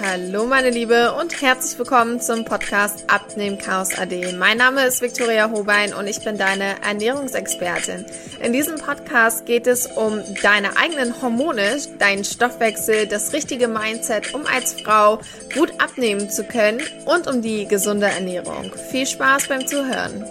Hallo meine Liebe und herzlich willkommen zum Podcast Abnehmen Chaos AD. Mein Name ist Viktoria Hobein und ich bin deine Ernährungsexpertin. In diesem Podcast geht es um deine eigenen Hormone, deinen Stoffwechsel, das richtige Mindset, um als Frau gut abnehmen zu können und um die gesunde Ernährung. Viel Spaß beim Zuhören.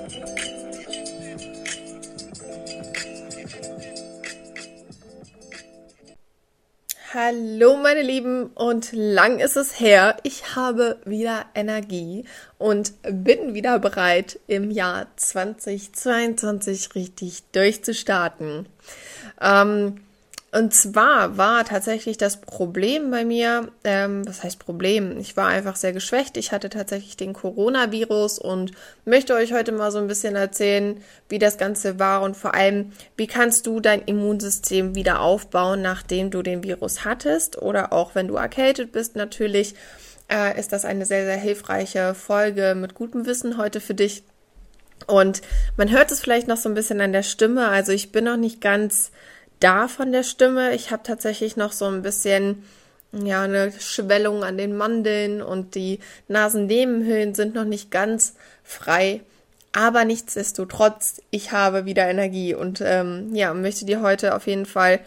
Hallo meine Lieben und lang ist es her. Ich habe wieder Energie und bin wieder bereit im Jahr 2022 richtig durchzustarten. Ähm, und zwar war tatsächlich das Problem bei mir, ähm, was heißt Problem? Ich war einfach sehr geschwächt. Ich hatte tatsächlich den Coronavirus und möchte euch heute mal so ein bisschen erzählen, wie das Ganze war und vor allem, wie kannst du dein Immunsystem wieder aufbauen, nachdem du den Virus hattest oder auch wenn du erkältet bist natürlich. Äh, ist das eine sehr, sehr hilfreiche Folge mit gutem Wissen heute für dich. Und man hört es vielleicht noch so ein bisschen an der Stimme. Also ich bin noch nicht ganz da von der Stimme. Ich habe tatsächlich noch so ein bisschen ja eine Schwellung an den Mandeln und die Nasennebenhöhlen sind noch nicht ganz frei. Aber nichtsdestotrotz, ich habe wieder Energie und ähm, ja, möchte dir heute auf jeden Fall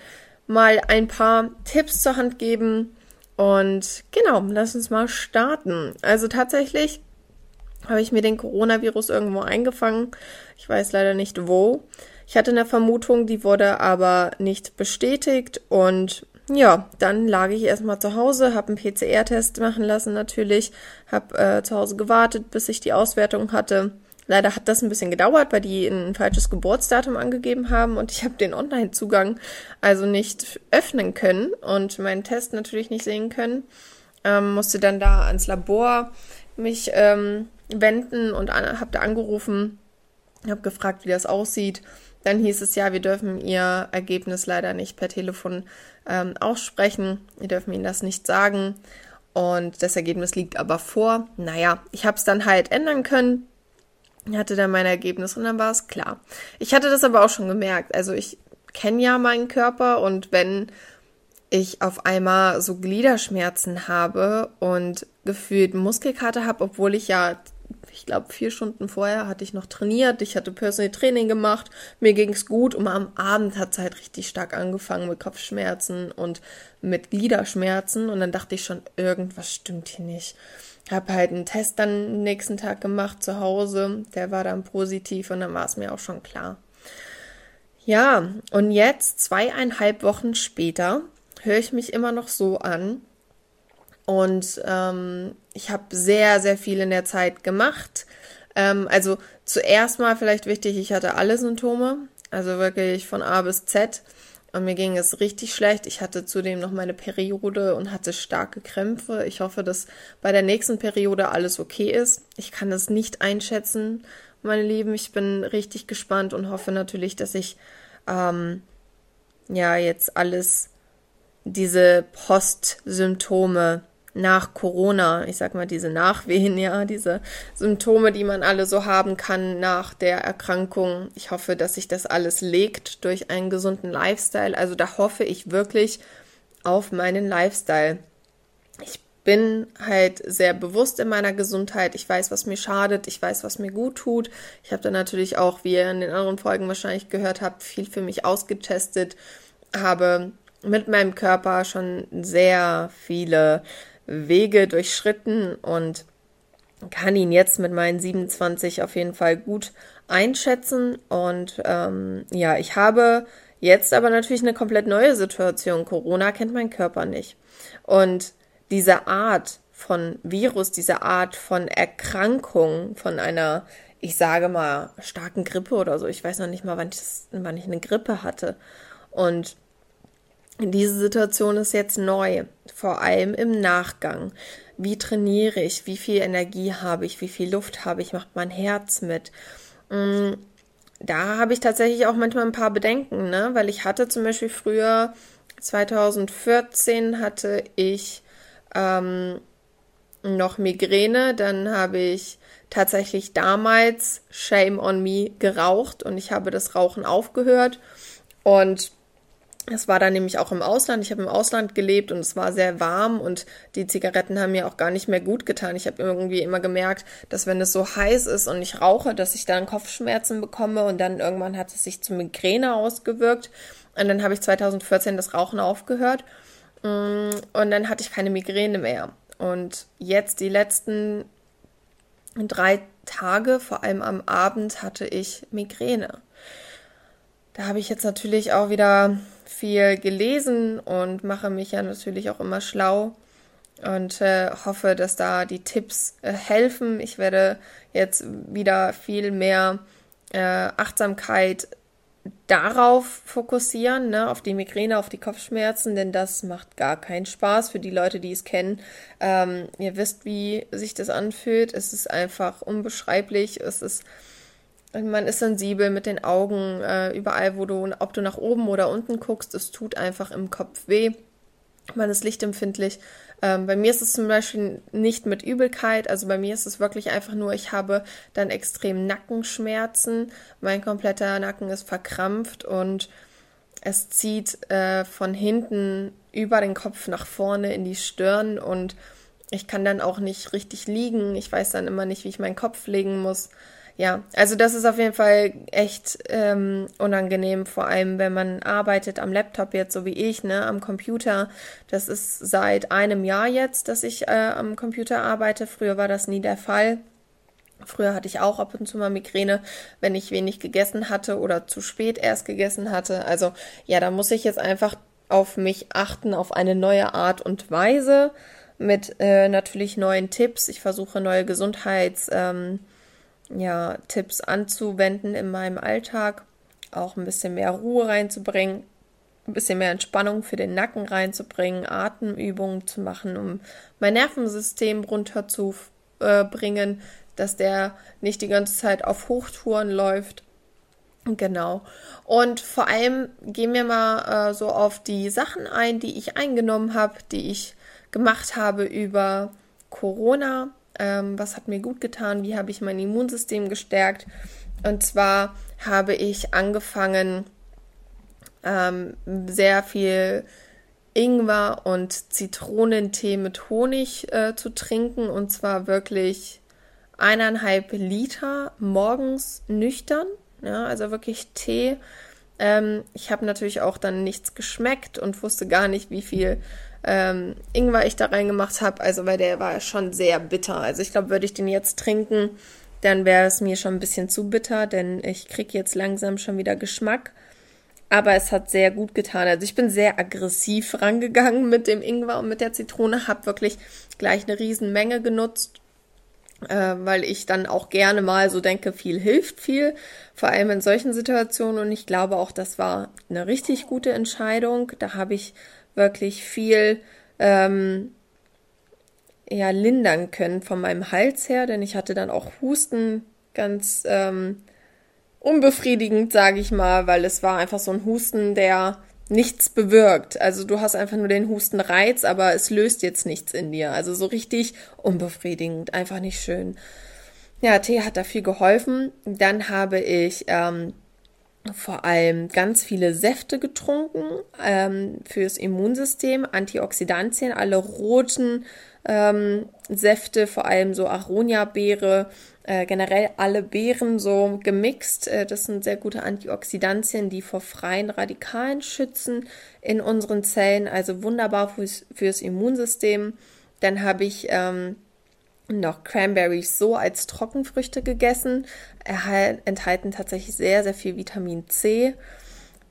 mal ein paar Tipps zur Hand geben. Und genau, lass uns mal starten. Also tatsächlich habe ich mir den Coronavirus irgendwo eingefangen. Ich weiß leider nicht wo. Ich hatte eine Vermutung, die wurde aber nicht bestätigt und ja, dann lag ich erstmal zu Hause, habe einen PCR-Test machen lassen natürlich, habe äh, zu Hause gewartet, bis ich die Auswertung hatte. Leider hat das ein bisschen gedauert, weil die ein falsches Geburtsdatum angegeben haben und ich habe den Online-Zugang also nicht öffnen können und meinen Test natürlich nicht sehen können. Ähm, musste dann da ans Labor mich ähm, wenden und habe da angerufen, habe gefragt, wie das aussieht dann hieß es ja, wir dürfen ihr Ergebnis leider nicht per Telefon ähm, aussprechen. Wir dürfen ihnen das nicht sagen. Und das Ergebnis liegt aber vor. Naja, ich habe es dann halt ändern können. Ich hatte dann mein Ergebnis und dann war es klar. Ich hatte das aber auch schon gemerkt. Also ich kenne ja meinen Körper und wenn ich auf einmal so Gliederschmerzen habe und gefühlt Muskelkater habe, obwohl ich ja ich glaube, vier Stunden vorher hatte ich noch trainiert, ich hatte Personal Training gemacht, mir ging es gut und am Abend hat es halt richtig stark angefangen mit Kopfschmerzen und mit Gliederschmerzen und dann dachte ich schon, irgendwas stimmt hier nicht. Habe halt einen Test dann nächsten Tag gemacht zu Hause, der war dann positiv und dann war es mir auch schon klar. Ja, und jetzt, zweieinhalb Wochen später, höre ich mich immer noch so an, und ähm, ich habe sehr, sehr viel in der Zeit gemacht. Ähm, also zuerst mal vielleicht wichtig, ich hatte alle Symptome, also wirklich von A bis Z. Und mir ging es richtig schlecht. Ich hatte zudem noch meine Periode und hatte starke Krämpfe. Ich hoffe, dass bei der nächsten Periode alles okay ist. Ich kann das nicht einschätzen, meine Lieben. Ich bin richtig gespannt und hoffe natürlich, dass ich ähm, ja jetzt alles diese Postsymptome nach Corona, ich sag mal diese Nachwehen, ja, diese Symptome, die man alle so haben kann nach der Erkrankung. Ich hoffe, dass sich das alles legt durch einen gesunden Lifestyle. Also da hoffe ich wirklich auf meinen Lifestyle. Ich bin halt sehr bewusst in meiner Gesundheit. Ich weiß, was mir schadet. Ich weiß, was mir gut tut. Ich habe da natürlich auch, wie ihr in den anderen Folgen wahrscheinlich gehört habt, viel für mich ausgetestet. Habe mit meinem Körper schon sehr viele Wege durchschritten und kann ihn jetzt mit meinen 27 auf jeden Fall gut einschätzen. Und ähm, ja, ich habe jetzt aber natürlich eine komplett neue Situation. Corona kennt mein Körper nicht. Und diese Art von Virus, diese Art von Erkrankung, von einer, ich sage mal, starken Grippe oder so. Ich weiß noch nicht mal, wann ich, das, wann ich eine Grippe hatte. Und diese Situation ist jetzt neu, vor allem im Nachgang. Wie trainiere ich? Wie viel Energie habe ich? Wie viel Luft habe ich? Macht mein Herz mit? Mm, da habe ich tatsächlich auch manchmal ein paar Bedenken, ne? Weil ich hatte zum Beispiel früher 2014 hatte ich ähm, noch Migräne, dann habe ich tatsächlich damals Shame on Me geraucht und ich habe das Rauchen aufgehört und Es war dann nämlich auch im Ausland. Ich habe im Ausland gelebt und es war sehr warm und die Zigaretten haben mir auch gar nicht mehr gut getan. Ich habe irgendwie immer gemerkt, dass wenn es so heiß ist und ich rauche, dass ich dann Kopfschmerzen bekomme und dann irgendwann hat es sich zu Migräne ausgewirkt. Und dann habe ich 2014 das Rauchen aufgehört mm, und dann hatte ich keine Migräne mehr. Und jetzt die letzten drei Tage, vor allem am Abend, hatte ich Migräne. Da habe ich jetzt natürlich auch wieder viel gelesen und mache mich ja natürlich auch immer schlau und äh, hoffe, dass da die Tipps äh, helfen. Ich werde jetzt wieder viel mehr äh, Achtsamkeit darauf fokussieren, ne, auf die Migräne, auf die Kopfschmerzen, denn das macht gar keinen Spaß für die Leute, die es kennen. Ähm, ihr wisst, wie sich das anfühlt. Es ist einfach unbeschreiblich. Es ist man ist sensibel mit den Augen, äh, überall, wo du, ob du nach oben oder unten guckst, es tut einfach im Kopf weh. Man ist lichtempfindlich. Ähm, bei mir ist es zum Beispiel nicht mit Übelkeit, also bei mir ist es wirklich einfach nur, ich habe dann extrem Nackenschmerzen. Mein kompletter Nacken ist verkrampft und es zieht äh, von hinten über den Kopf nach vorne in die Stirn und ich kann dann auch nicht richtig liegen. Ich weiß dann immer nicht, wie ich meinen Kopf legen muss ja, also das ist auf jeden Fall echt ähm, unangenehm, vor allem wenn man arbeitet am Laptop jetzt, so wie ich, ne, am Computer. Das ist seit einem Jahr jetzt, dass ich äh, am Computer arbeite. Früher war das nie der Fall. Früher hatte ich auch ab und zu mal Migräne, wenn ich wenig gegessen hatte oder zu spät erst gegessen hatte. Also ja, da muss ich jetzt einfach auf mich achten, auf eine neue Art und Weise mit äh, natürlich neuen Tipps. Ich versuche neue Gesundheits. Ähm, ja, Tipps anzuwenden in meinem Alltag, auch ein bisschen mehr Ruhe reinzubringen, ein bisschen mehr Entspannung für den Nacken reinzubringen, Atemübungen zu machen, um mein Nervensystem runterzubringen, äh, dass der nicht die ganze Zeit auf Hochtouren läuft. Genau. Und vor allem gehen wir mal äh, so auf die Sachen ein, die ich eingenommen habe, die ich gemacht habe über Corona ähm, was hat mir gut getan, wie habe ich mein Immunsystem gestärkt. Und zwar habe ich angefangen, ähm, sehr viel Ingwer und Zitronentee mit Honig äh, zu trinken. Und zwar wirklich eineinhalb Liter morgens nüchtern. Ja, also wirklich Tee. Ähm, ich habe natürlich auch dann nichts geschmeckt und wusste gar nicht, wie viel ähm, Ingwer ich da reingemacht habe. Also, weil der war schon sehr bitter. Also, ich glaube, würde ich den jetzt trinken, dann wäre es mir schon ein bisschen zu bitter, denn ich kriege jetzt langsam schon wieder Geschmack. Aber es hat sehr gut getan. Also ich bin sehr aggressiv rangegangen mit dem Ingwer und mit der Zitrone, habe wirklich gleich eine Riesenmenge genutzt, äh, weil ich dann auch gerne mal so denke, viel hilft viel, vor allem in solchen Situationen. Und ich glaube auch, das war eine richtig gute Entscheidung. Da habe ich wirklich viel ähm, ja, lindern können von meinem Hals her, denn ich hatte dann auch Husten ganz ähm, unbefriedigend, sage ich mal, weil es war einfach so ein Husten, der nichts bewirkt. Also du hast einfach nur den Hustenreiz, aber es löst jetzt nichts in dir. Also so richtig unbefriedigend, einfach nicht schön. Ja, Tee hat da viel geholfen. Dann habe ich ähm, vor allem ganz viele Säfte getrunken ähm, fürs Immunsystem, Antioxidantien, alle roten ähm, Säfte, vor allem so Aronia-Beere, äh, generell alle Beeren so gemixt. Äh, das sind sehr gute Antioxidantien, die vor freien Radikalen schützen in unseren Zellen, also wunderbar fürs, fürs Immunsystem. Dann habe ich ähm, noch Cranberries so als Trockenfrüchte gegessen, enthalten tatsächlich sehr, sehr viel Vitamin C.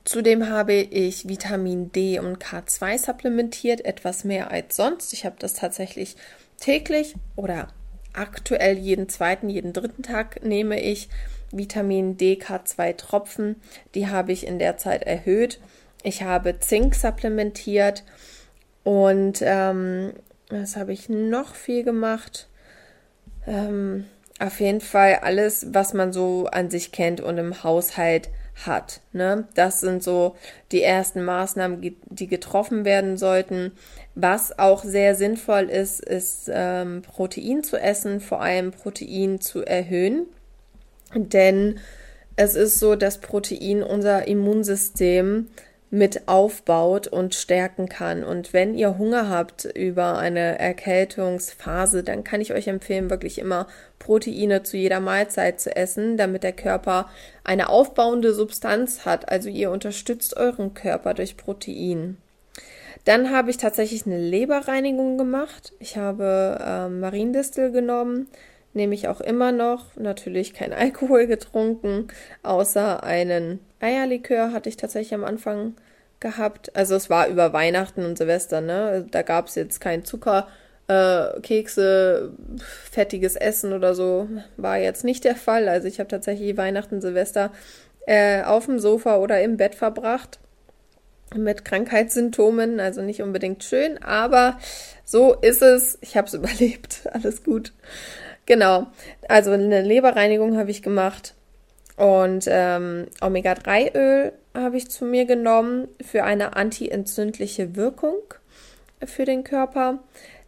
Zudem habe ich Vitamin D und K2 supplementiert, etwas mehr als sonst. Ich habe das tatsächlich täglich oder aktuell jeden zweiten, jeden dritten Tag nehme ich Vitamin D, K2 Tropfen. Die habe ich in der Zeit erhöht. Ich habe Zink supplementiert und ähm, was habe ich noch viel gemacht? Ähm, auf jeden Fall alles, was man so an sich kennt und im Haushalt hat. Ne? Das sind so die ersten Maßnahmen, die getroffen werden sollten. Was auch sehr sinnvoll ist, ist ähm, Protein zu essen, vor allem Protein zu erhöhen. Denn es ist so, dass Protein unser Immunsystem mit aufbaut und stärken kann. Und wenn ihr Hunger habt über eine Erkältungsphase, dann kann ich euch empfehlen, wirklich immer Proteine zu jeder Mahlzeit zu essen, damit der Körper eine aufbauende Substanz hat. Also ihr unterstützt euren Körper durch Protein. Dann habe ich tatsächlich eine Leberreinigung gemacht. Ich habe ähm, Mariendistel genommen, nehme ich auch immer noch. Natürlich kein Alkohol getrunken, außer einen Eierlikör hatte ich tatsächlich am Anfang gehabt. Also es war über Weihnachten und Silvester, ne? Da gab es jetzt kein Zucker, äh, Kekse, fettiges Essen oder so. War jetzt nicht der Fall. Also ich habe tatsächlich Weihnachten, Silvester äh, auf dem Sofa oder im Bett verbracht mit Krankheitssymptomen, also nicht unbedingt schön, aber so ist es. Ich habe es überlebt, alles gut. Genau, also eine Leberreinigung habe ich gemacht und ähm, Omega-3-Öl habe ich zu mir genommen für eine antientzündliche Wirkung für den Körper.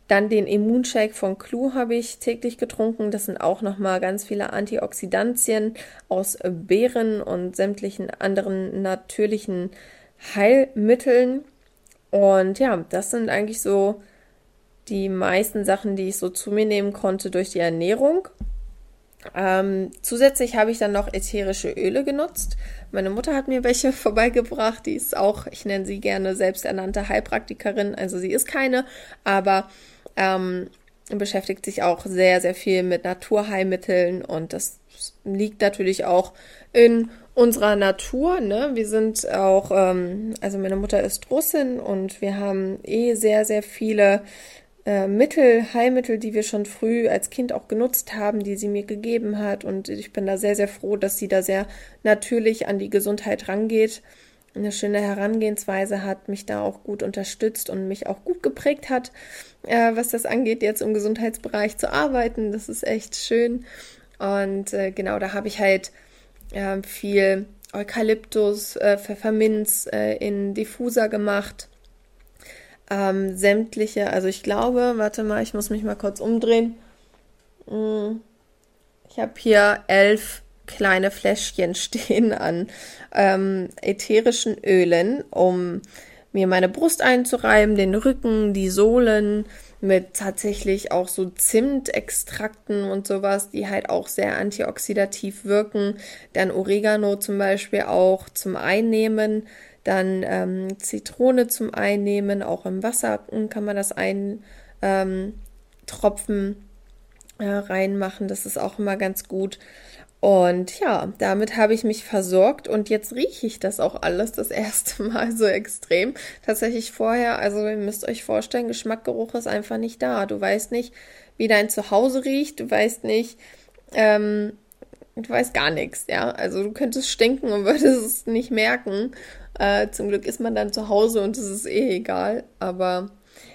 Dann den Immunshake von Clue habe ich täglich getrunken. Das sind auch nochmal ganz viele Antioxidantien aus Beeren und sämtlichen anderen natürlichen Heilmitteln. Und ja, das sind eigentlich so die meisten Sachen, die ich so zu mir nehmen konnte durch die Ernährung. Ähm, zusätzlich habe ich dann noch ätherische Öle genutzt. Meine Mutter hat mir welche vorbeigebracht. Die ist auch, ich nenne sie gerne selbsternannte Heilpraktikerin. Also sie ist keine, aber ähm, beschäftigt sich auch sehr, sehr viel mit Naturheilmitteln und das liegt natürlich auch in unserer Natur. Ne? Wir sind auch, ähm, also meine Mutter ist Russin und wir haben eh sehr, sehr viele äh, Mittel, Heilmittel, die wir schon früh als Kind auch genutzt haben, die sie mir gegeben hat. Und ich bin da sehr, sehr froh, dass sie da sehr natürlich an die Gesundheit rangeht. Eine schöne Herangehensweise hat, mich da auch gut unterstützt und mich auch gut geprägt hat, äh, was das angeht, jetzt im Gesundheitsbereich zu arbeiten. Das ist echt schön. Und äh, genau, da habe ich halt äh, viel Eukalyptus, äh, Pfefferminz in Diffuser gemacht ähm, sämtliche, also ich glaube, warte mal, ich muss mich mal kurz umdrehen. Hm, ich habe hier elf kleine Fläschchen stehen an ähm, ätherischen Ölen, um mir meine Brust einzureiben, den Rücken, die Sohlen mit tatsächlich auch so Zimtextrakten und sowas, die halt auch sehr antioxidativ wirken. Dann Oregano zum Beispiel auch zum Einnehmen dann ähm, Zitrone zum Einnehmen, auch im Wasser kann man das eintropfen, ähm, äh, reinmachen. Das ist auch immer ganz gut. Und ja, damit habe ich mich versorgt und jetzt rieche ich das auch alles das erste Mal so extrem. Tatsächlich vorher, also ihr müsst euch vorstellen, Geschmackgeruch ist einfach nicht da. Du weißt nicht, wie dein Zuhause riecht, du weißt nicht, ähm, du weißt gar nichts, ja. Also du könntest stinken und würdest es nicht merken. Äh, zum Glück ist man dann zu Hause und es ist eh egal. Aber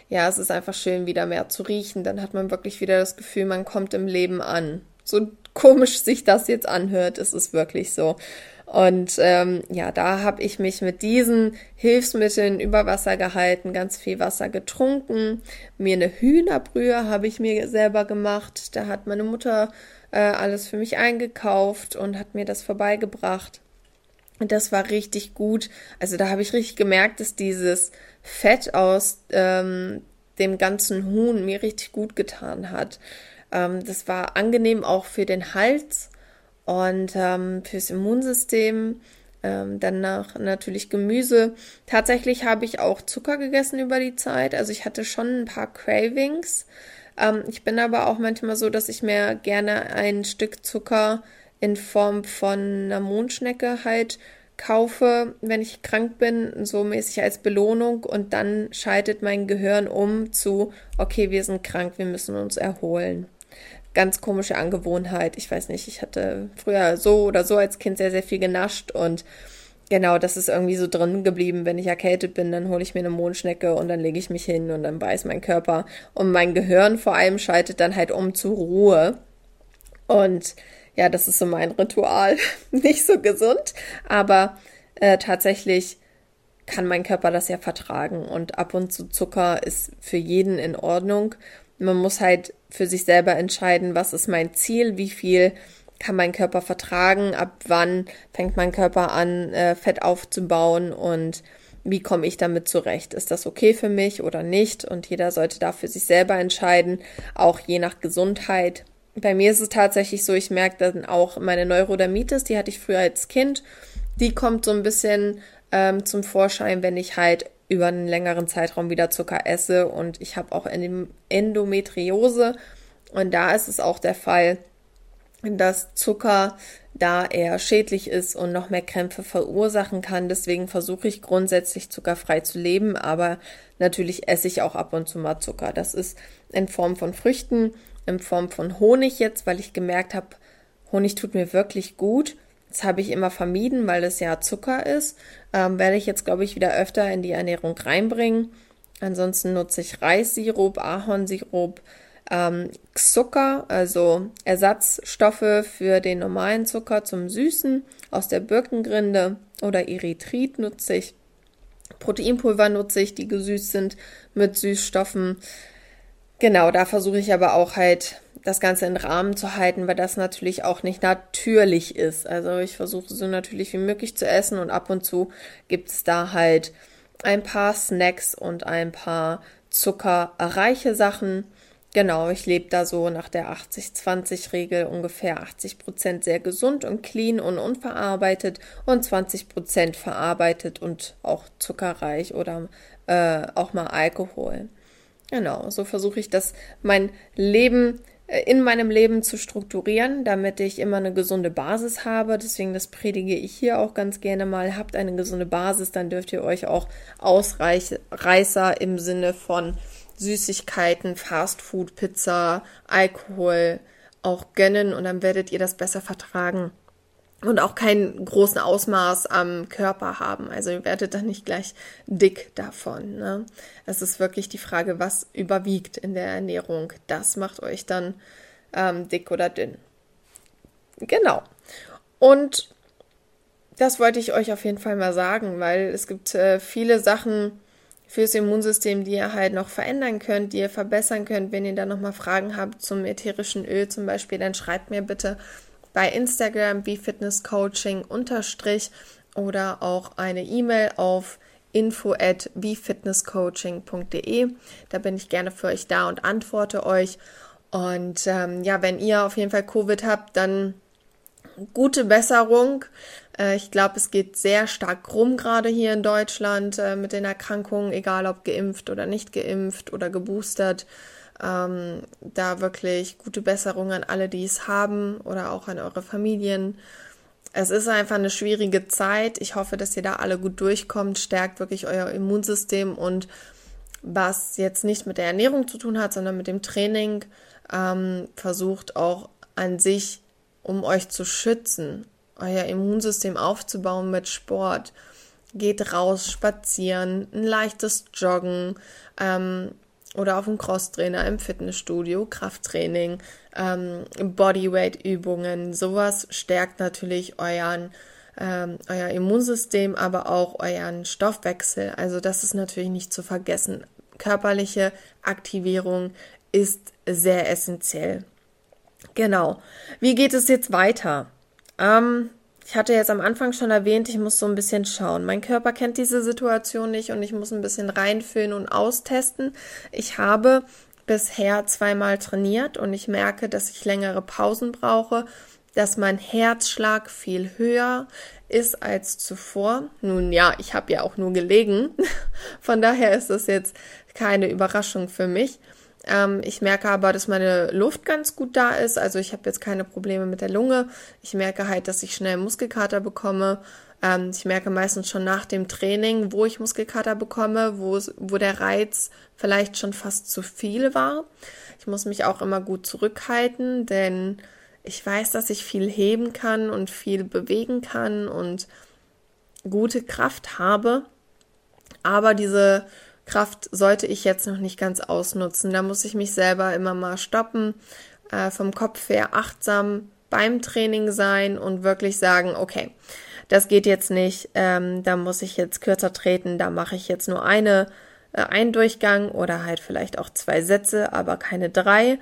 ja, es ist einfach schön, wieder mehr zu riechen. Dann hat man wirklich wieder das Gefühl, man kommt im Leben an. So komisch sich das jetzt anhört, ist es wirklich so. Und ähm, ja, da habe ich mich mit diesen Hilfsmitteln über Wasser gehalten, ganz viel Wasser getrunken. Mir eine Hühnerbrühe habe ich mir selber gemacht. Da hat meine Mutter äh, alles für mich eingekauft und hat mir das vorbeigebracht. Und das war richtig gut. Also da habe ich richtig gemerkt, dass dieses Fett aus ähm, dem ganzen Huhn mir richtig gut getan hat. Ähm, das war angenehm auch für den Hals und ähm, fürs Immunsystem. Ähm, danach natürlich Gemüse. Tatsächlich habe ich auch Zucker gegessen über die Zeit. Also ich hatte schon ein paar Cravings. Ähm, ich bin aber auch manchmal so, dass ich mir gerne ein Stück Zucker in Form von einer Mondschnecke halt kaufe, wenn ich krank bin, so mäßig als Belohnung und dann schaltet mein Gehirn um zu, okay, wir sind krank, wir müssen uns erholen. Ganz komische Angewohnheit. Ich weiß nicht, ich hatte früher so oder so als Kind sehr, sehr viel genascht und genau, das ist irgendwie so drin geblieben. Wenn ich erkältet bin, dann hole ich mir eine Mondschnecke und dann lege ich mich hin und dann weiß mein Körper und mein Gehirn vor allem schaltet dann halt um zur Ruhe. Und ja, das ist so mein Ritual. Nicht so gesund, aber äh, tatsächlich kann mein Körper das ja vertragen und ab und zu Zucker ist für jeden in Ordnung. Man muss halt für sich selber entscheiden, was ist mein Ziel, wie viel kann mein Körper vertragen, ab wann fängt mein Körper an, äh, Fett aufzubauen und wie komme ich damit zurecht? Ist das okay für mich oder nicht? Und jeder sollte da für sich selber entscheiden, auch je nach Gesundheit. Bei mir ist es tatsächlich so, ich merke dann auch meine Neurodermitis, die hatte ich früher als Kind. Die kommt so ein bisschen ähm, zum Vorschein, wenn ich halt über einen längeren Zeitraum wieder Zucker esse und ich habe auch Endometriose und da ist es auch der Fall, dass Zucker da eher schädlich ist und noch mehr Krämpfe verursachen kann. Deswegen versuche ich grundsätzlich zuckerfrei zu leben, aber natürlich esse ich auch ab und zu mal Zucker. Das ist in Form von Früchten, in Form von Honig jetzt, weil ich gemerkt habe, Honig tut mir wirklich gut. Das habe ich immer vermieden, weil es ja Zucker ist. Ähm, werde ich jetzt, glaube ich, wieder öfter in die Ernährung reinbringen. Ansonsten nutze ich Reissirup, Ahornsirup, ähm, Zucker, also Ersatzstoffe für den normalen Zucker zum Süßen aus der Birkengrinde oder Erythrit nutze ich. Proteinpulver nutze ich, die gesüßt sind mit Süßstoffen. Genau, da versuche ich aber auch halt das Ganze in Rahmen zu halten, weil das natürlich auch nicht natürlich ist. Also ich versuche so natürlich wie möglich zu essen und ab und zu gibt es da halt ein paar Snacks und ein paar zuckerreiche Sachen. Genau, ich lebe da so nach der 80-20-Regel ungefähr 80 Prozent sehr gesund und clean und unverarbeitet und 20 Prozent verarbeitet und auch zuckerreich oder äh, auch mal Alkohol. Genau, so versuche ich das, mein Leben äh, in meinem Leben zu strukturieren, damit ich immer eine gesunde Basis habe. Deswegen, das predige ich hier auch ganz gerne mal. Habt eine gesunde Basis, dann dürft ihr euch auch Ausreißer im Sinne von Süßigkeiten, Fastfood, Pizza, Alkohol auch gönnen und dann werdet ihr das besser vertragen und auch keinen großen Ausmaß am Körper haben. Also ihr werdet dann nicht gleich dick davon. Ne? Es ist wirklich die Frage, was überwiegt in der Ernährung. Das macht euch dann ähm, dick oder dünn. Genau. Und das wollte ich euch auf jeden Fall mal sagen, weil es gibt äh, viele Sachen, fürs Immunsystem, die ihr halt noch verändern könnt, die ihr verbessern könnt. Wenn ihr da nochmal Fragen habt zum ätherischen Öl zum Beispiel, dann schreibt mir bitte bei Instagram wie Fitnesscoaching unterstrich oder auch eine E-Mail auf info at wiefitnesscoaching.de. Da bin ich gerne für euch da und antworte euch. Und ähm, ja, wenn ihr auf jeden Fall Covid habt, dann gute Besserung. Äh, ich glaube, es geht sehr stark rum gerade hier in Deutschland äh, mit den Erkrankungen, egal ob geimpft oder nicht geimpft oder geboostert. Ähm, da wirklich gute Besserung an alle, die es haben oder auch an eure Familien. Es ist einfach eine schwierige Zeit. Ich hoffe, dass ihr da alle gut durchkommt. Stärkt wirklich euer Immunsystem und was jetzt nicht mit der Ernährung zu tun hat, sondern mit dem Training, ähm, versucht auch an sich um euch zu schützen, euer Immunsystem aufzubauen mit Sport. Geht raus, spazieren, ein leichtes Joggen ähm, oder auf dem Crosstrainer im Fitnessstudio, Krafttraining, ähm, Bodyweight-Übungen. Sowas stärkt natürlich euren, ähm, euer Immunsystem, aber auch euren Stoffwechsel. Also das ist natürlich nicht zu vergessen. Körperliche Aktivierung ist sehr essentiell. Genau. Wie geht es jetzt weiter? Ähm, ich hatte jetzt am Anfang schon erwähnt, ich muss so ein bisschen schauen. Mein Körper kennt diese Situation nicht und ich muss ein bisschen reinfüllen und austesten. Ich habe bisher zweimal trainiert und ich merke, dass ich längere Pausen brauche, dass mein Herzschlag viel höher ist als zuvor. Nun ja, ich habe ja auch nur gelegen. Von daher ist das jetzt keine Überraschung für mich. Ähm, ich merke aber, dass meine Luft ganz gut da ist. Also ich habe jetzt keine Probleme mit der Lunge. Ich merke halt, dass ich schnell Muskelkater bekomme. Ähm, ich merke meistens schon nach dem Training, wo ich Muskelkater bekomme, wo, wo der Reiz vielleicht schon fast zu viel war. Ich muss mich auch immer gut zurückhalten, denn ich weiß, dass ich viel heben kann und viel bewegen kann und gute Kraft habe. Aber diese Kraft sollte ich jetzt noch nicht ganz ausnutzen. Da muss ich mich selber immer mal stoppen, äh, vom Kopf her achtsam beim Training sein und wirklich sagen, okay, das geht jetzt nicht, ähm, da muss ich jetzt kürzer treten, da mache ich jetzt nur eine, äh, einen Durchgang oder halt vielleicht auch zwei Sätze, aber keine drei.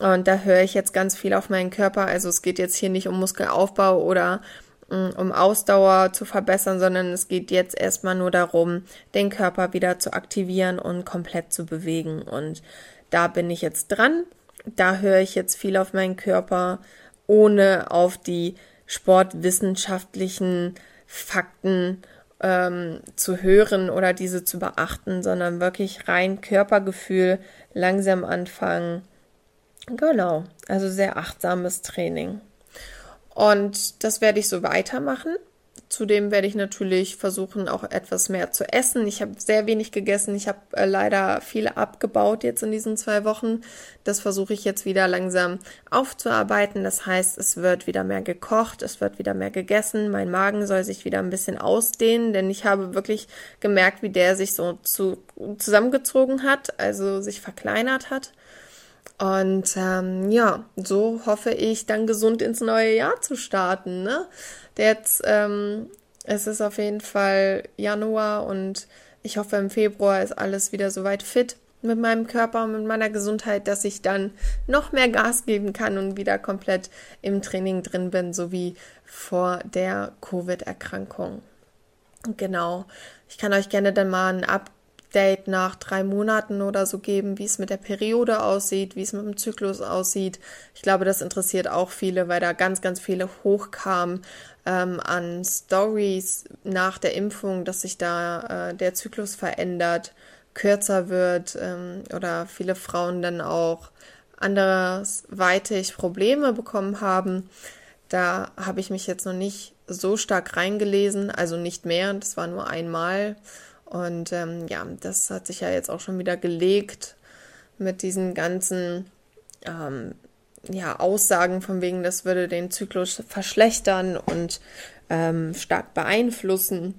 Und da höre ich jetzt ganz viel auf meinen Körper. Also es geht jetzt hier nicht um Muskelaufbau oder um Ausdauer zu verbessern, sondern es geht jetzt erstmal nur darum, den Körper wieder zu aktivieren und komplett zu bewegen. Und da bin ich jetzt dran. Da höre ich jetzt viel auf meinen Körper, ohne auf die sportwissenschaftlichen Fakten ähm, zu hören oder diese zu beachten, sondern wirklich rein Körpergefühl, langsam anfangen. Genau, also sehr achtsames Training. Und das werde ich so weitermachen. Zudem werde ich natürlich versuchen, auch etwas mehr zu essen. Ich habe sehr wenig gegessen. Ich habe äh, leider viele abgebaut jetzt in diesen zwei Wochen. Das versuche ich jetzt wieder langsam aufzuarbeiten. Das heißt, es wird wieder mehr gekocht, es wird wieder mehr gegessen. Mein Magen soll sich wieder ein bisschen ausdehnen, denn ich habe wirklich gemerkt, wie der sich so zu, zusammengezogen hat, also sich verkleinert hat. Und ähm, ja, so hoffe ich dann gesund ins neue Jahr zu starten. Ne? Jetzt ähm, es ist auf jeden Fall Januar und ich hoffe im Februar ist alles wieder soweit fit mit meinem Körper und mit meiner Gesundheit, dass ich dann noch mehr Gas geben kann und wieder komplett im Training drin bin, so wie vor der Covid-Erkrankung. Genau. Ich kann euch gerne dann mal ein Ab Update nach drei Monaten oder so geben, wie es mit der Periode aussieht, wie es mit dem Zyklus aussieht. Ich glaube, das interessiert auch viele, weil da ganz, ganz viele hochkamen ähm, an Stories nach der Impfung, dass sich da äh, der Zyklus verändert, kürzer wird ähm, oder viele Frauen dann auch andersweitig Probleme bekommen haben. Da habe ich mich jetzt noch nicht so stark reingelesen, also nicht mehr, das war nur einmal. Und ähm, ja, das hat sich ja jetzt auch schon wieder gelegt mit diesen ganzen ähm, ja, Aussagen von wegen, das würde den Zyklus verschlechtern und ähm, stark beeinflussen.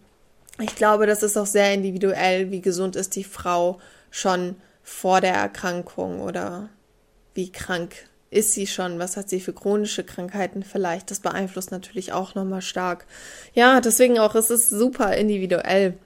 Ich glaube, das ist auch sehr individuell, wie gesund ist die Frau schon vor der Erkrankung oder wie krank ist sie schon, was hat sie für chronische Krankheiten vielleicht. Das beeinflusst natürlich auch nochmal stark. Ja, deswegen auch, es ist super individuell.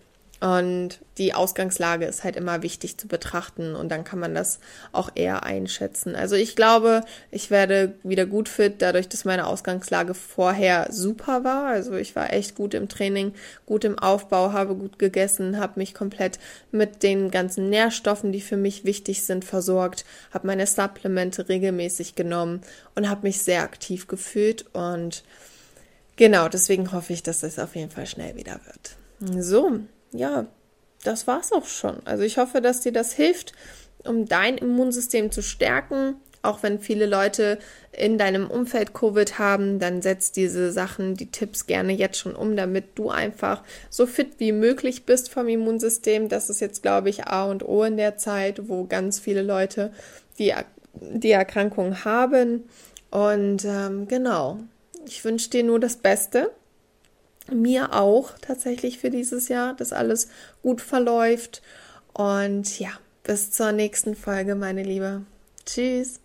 Und die Ausgangslage ist halt immer wichtig zu betrachten und dann kann man das auch eher einschätzen. Also ich glaube, ich werde wieder gut fit, dadurch, dass meine Ausgangslage vorher super war. Also ich war echt gut im Training, gut im Aufbau, habe gut gegessen, habe mich komplett mit den ganzen Nährstoffen, die für mich wichtig sind, versorgt, habe meine Supplemente regelmäßig genommen und habe mich sehr aktiv gefühlt und genau, deswegen hoffe ich, dass es auf jeden Fall schnell wieder wird. So, ja, das war's auch schon. Also ich hoffe, dass dir das hilft, um dein Immunsystem zu stärken. Auch wenn viele Leute in deinem Umfeld Covid haben, dann setz diese Sachen, die Tipps gerne jetzt schon um, damit du einfach so fit wie möglich bist vom Immunsystem. Das ist jetzt, glaube ich, A und O in der Zeit, wo ganz viele Leute die, die Erkrankung haben. Und ähm, genau, ich wünsche dir nur das Beste mir auch tatsächlich für dieses Jahr, dass alles gut verläuft. Und ja, bis zur nächsten Folge, meine Liebe. Tschüss.